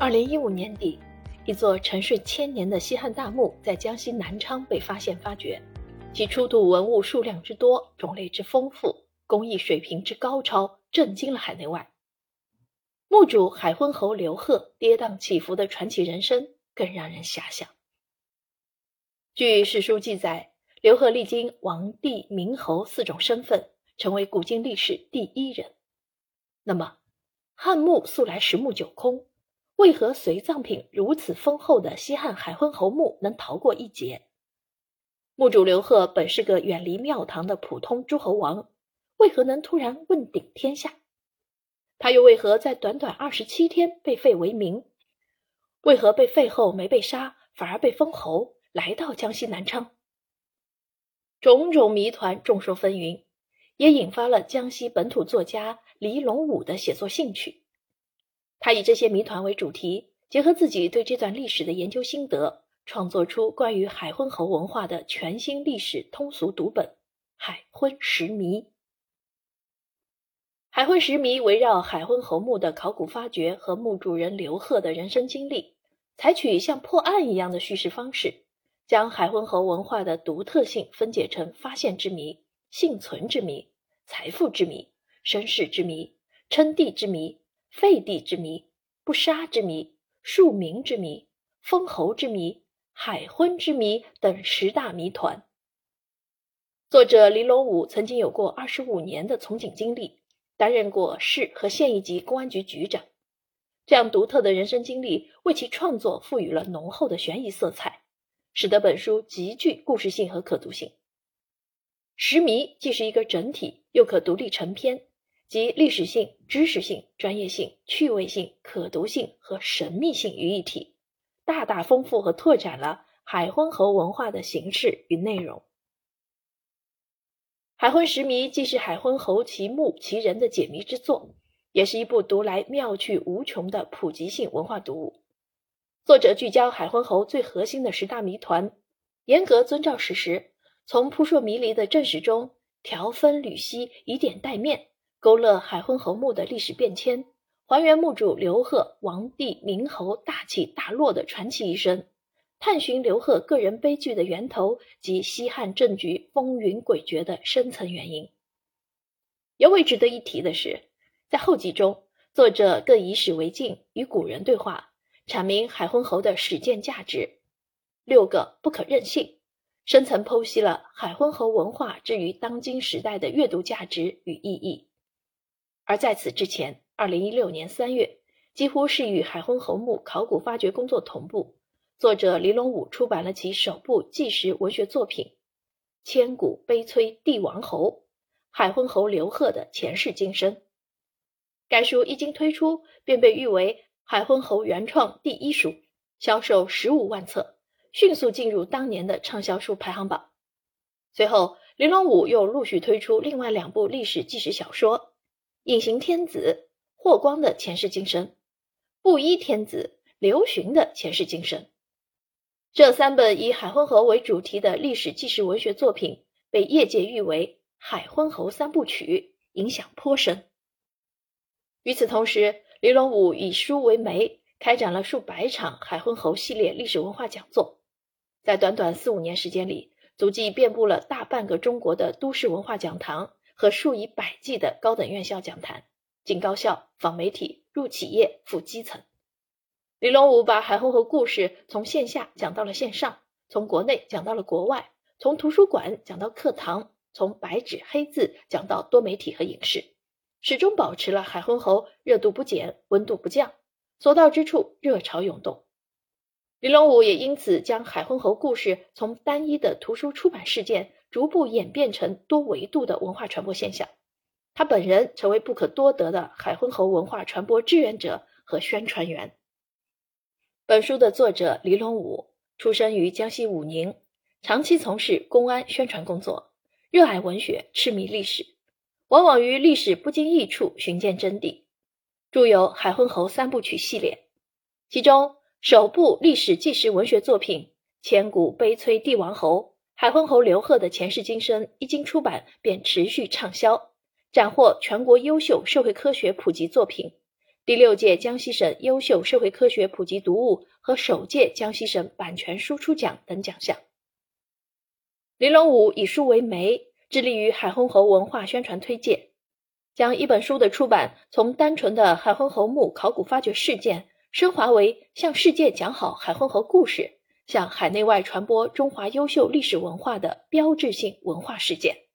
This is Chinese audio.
二零一五年底，一座沉睡千年的西汉大墓在江西南昌被发现发掘，其出土文物数量之多、种类之丰富、工艺水平之高超，震惊了海内外。墓主海昏侯刘贺跌宕起伏的传奇人生更让人遐想。据史书记载，刘贺历经王帝、明侯四种身份，成为古今历史第一人。那么，汉墓素来十墓九空，为何随葬品如此丰厚的西汉海昏侯墓能逃过一劫？墓主刘贺本是个远离庙堂的普通诸侯王，为何能突然问鼎天下？他又为何在短短二十七天被废为民？为何被废后没被杀，反而被封侯，来到江西南昌？种种谜团众说纷纭，也引发了江西本土作家。黎龙武的写作兴趣，他以这些谜团为主题，结合自己对这段历史的研究心得，创作出关于海昏侯文化的全新历史通俗读本《海昏石谜》。《海昏石谜》围绕海昏侯墓的考古发掘和墓主人刘贺的人生经历，采取像破案一样的叙事方式，将海昏侯文化的独特性分解成发现之谜、幸存之谜、财富之谜。身世之谜、称帝之谜、废帝之谜、不杀之谜、庶民之谜、封侯之谜、海昏之谜等十大谜团。作者林龙武曾经有过二十五年的从警经历，担任过市和县一级公安局局长。这样独特的人生经历，为其创作赋予了浓厚的悬疑色彩，使得本书极具故事性和可读性。十谜既是一个整体，又可独立成篇。集历史性、知识性、专业性、趣味性、可读性和神秘性于一体，大大丰富和拓展了海昏侯文化的形式与内容。海昏石谜既是海昏侯其墓其人的解谜之作，也是一部读来妙趣无穷的普及性文化读物。作者聚焦海昏侯最核心的十大谜团，严格遵照史实，从扑朔迷离的正史中条分缕析，以点带面。勾勒海昏侯墓的历史变迁，还原墓主刘贺、王帝、明侯大起大落的传奇一生，探寻刘贺个人悲剧的源头及西汉政局风云诡谲的深层原因。尤为值得一提的是，在后记中，作者更以史为镜，与古人对话，阐明海昏侯的史鉴价值。六个不可任性，深层剖析了海昏侯文化之于当今时代的阅读价值与意义。而在此之前，二零一六年三月，几乎是与海昏侯墓考古发掘工作同步，作者李龙武出版了其首部纪实文学作品《千古悲催帝王侯——海昏侯刘贺的前世今生》。该书一经推出，便被誉为海昏侯原创第一书，销售十五万册，迅速进入当年的畅销书排行榜。随后，黎龙武又陆续推出另外两部历史纪实小说。隐形天子霍光的前世今生，布衣天子刘询的前世今生，这三本以海昏侯为主题的历史纪实文学作品，被业界誉为“海昏侯三部曲”，影响颇深。与此同时，李龙武以书为媒，开展了数百场海昏侯系列历史文化讲座，在短短四五年时间里，足迹遍布了大半个中国的都市文化讲堂。和数以百计的高等院校讲坛，进高校、访媒体、入企业、赴基层。李龙武把海昏侯故事从线下讲到了线上，从国内讲到了国外，从图书馆讲到课堂，从白纸黑字讲到多媒体和影视，始终保持了海昏侯热度不减、温度不降，所到之处热潮涌动。李龙武也因此将海昏侯故事从单一的图书出版事件。逐步演变成多维度的文化传播现象，他本人成为不可多得的海昏侯文化传播志愿者和宣传员。本书的作者黎龙武出生于江西武宁，长期从事公安宣传工作，热爱文学，痴迷历史，往往于历史不经意处寻见真谛，著有《海昏侯三部曲》系列，其中首部历史纪实文学作品《千古悲催帝王侯》。海昏侯刘贺的前世今生一经出版，便持续畅销，斩获全国优秀社会科学普及作品、第六届江西省优秀社会科学普及读物和首届江西省版权输出奖等奖项。林龙武以书为媒，致力于海昏侯文化宣传推介，将一本书的出版从单纯的海昏侯墓考古发掘事件，升华为向世界讲好海昏侯故事，向海内外传播中华优秀历史文化的标志性文化事件。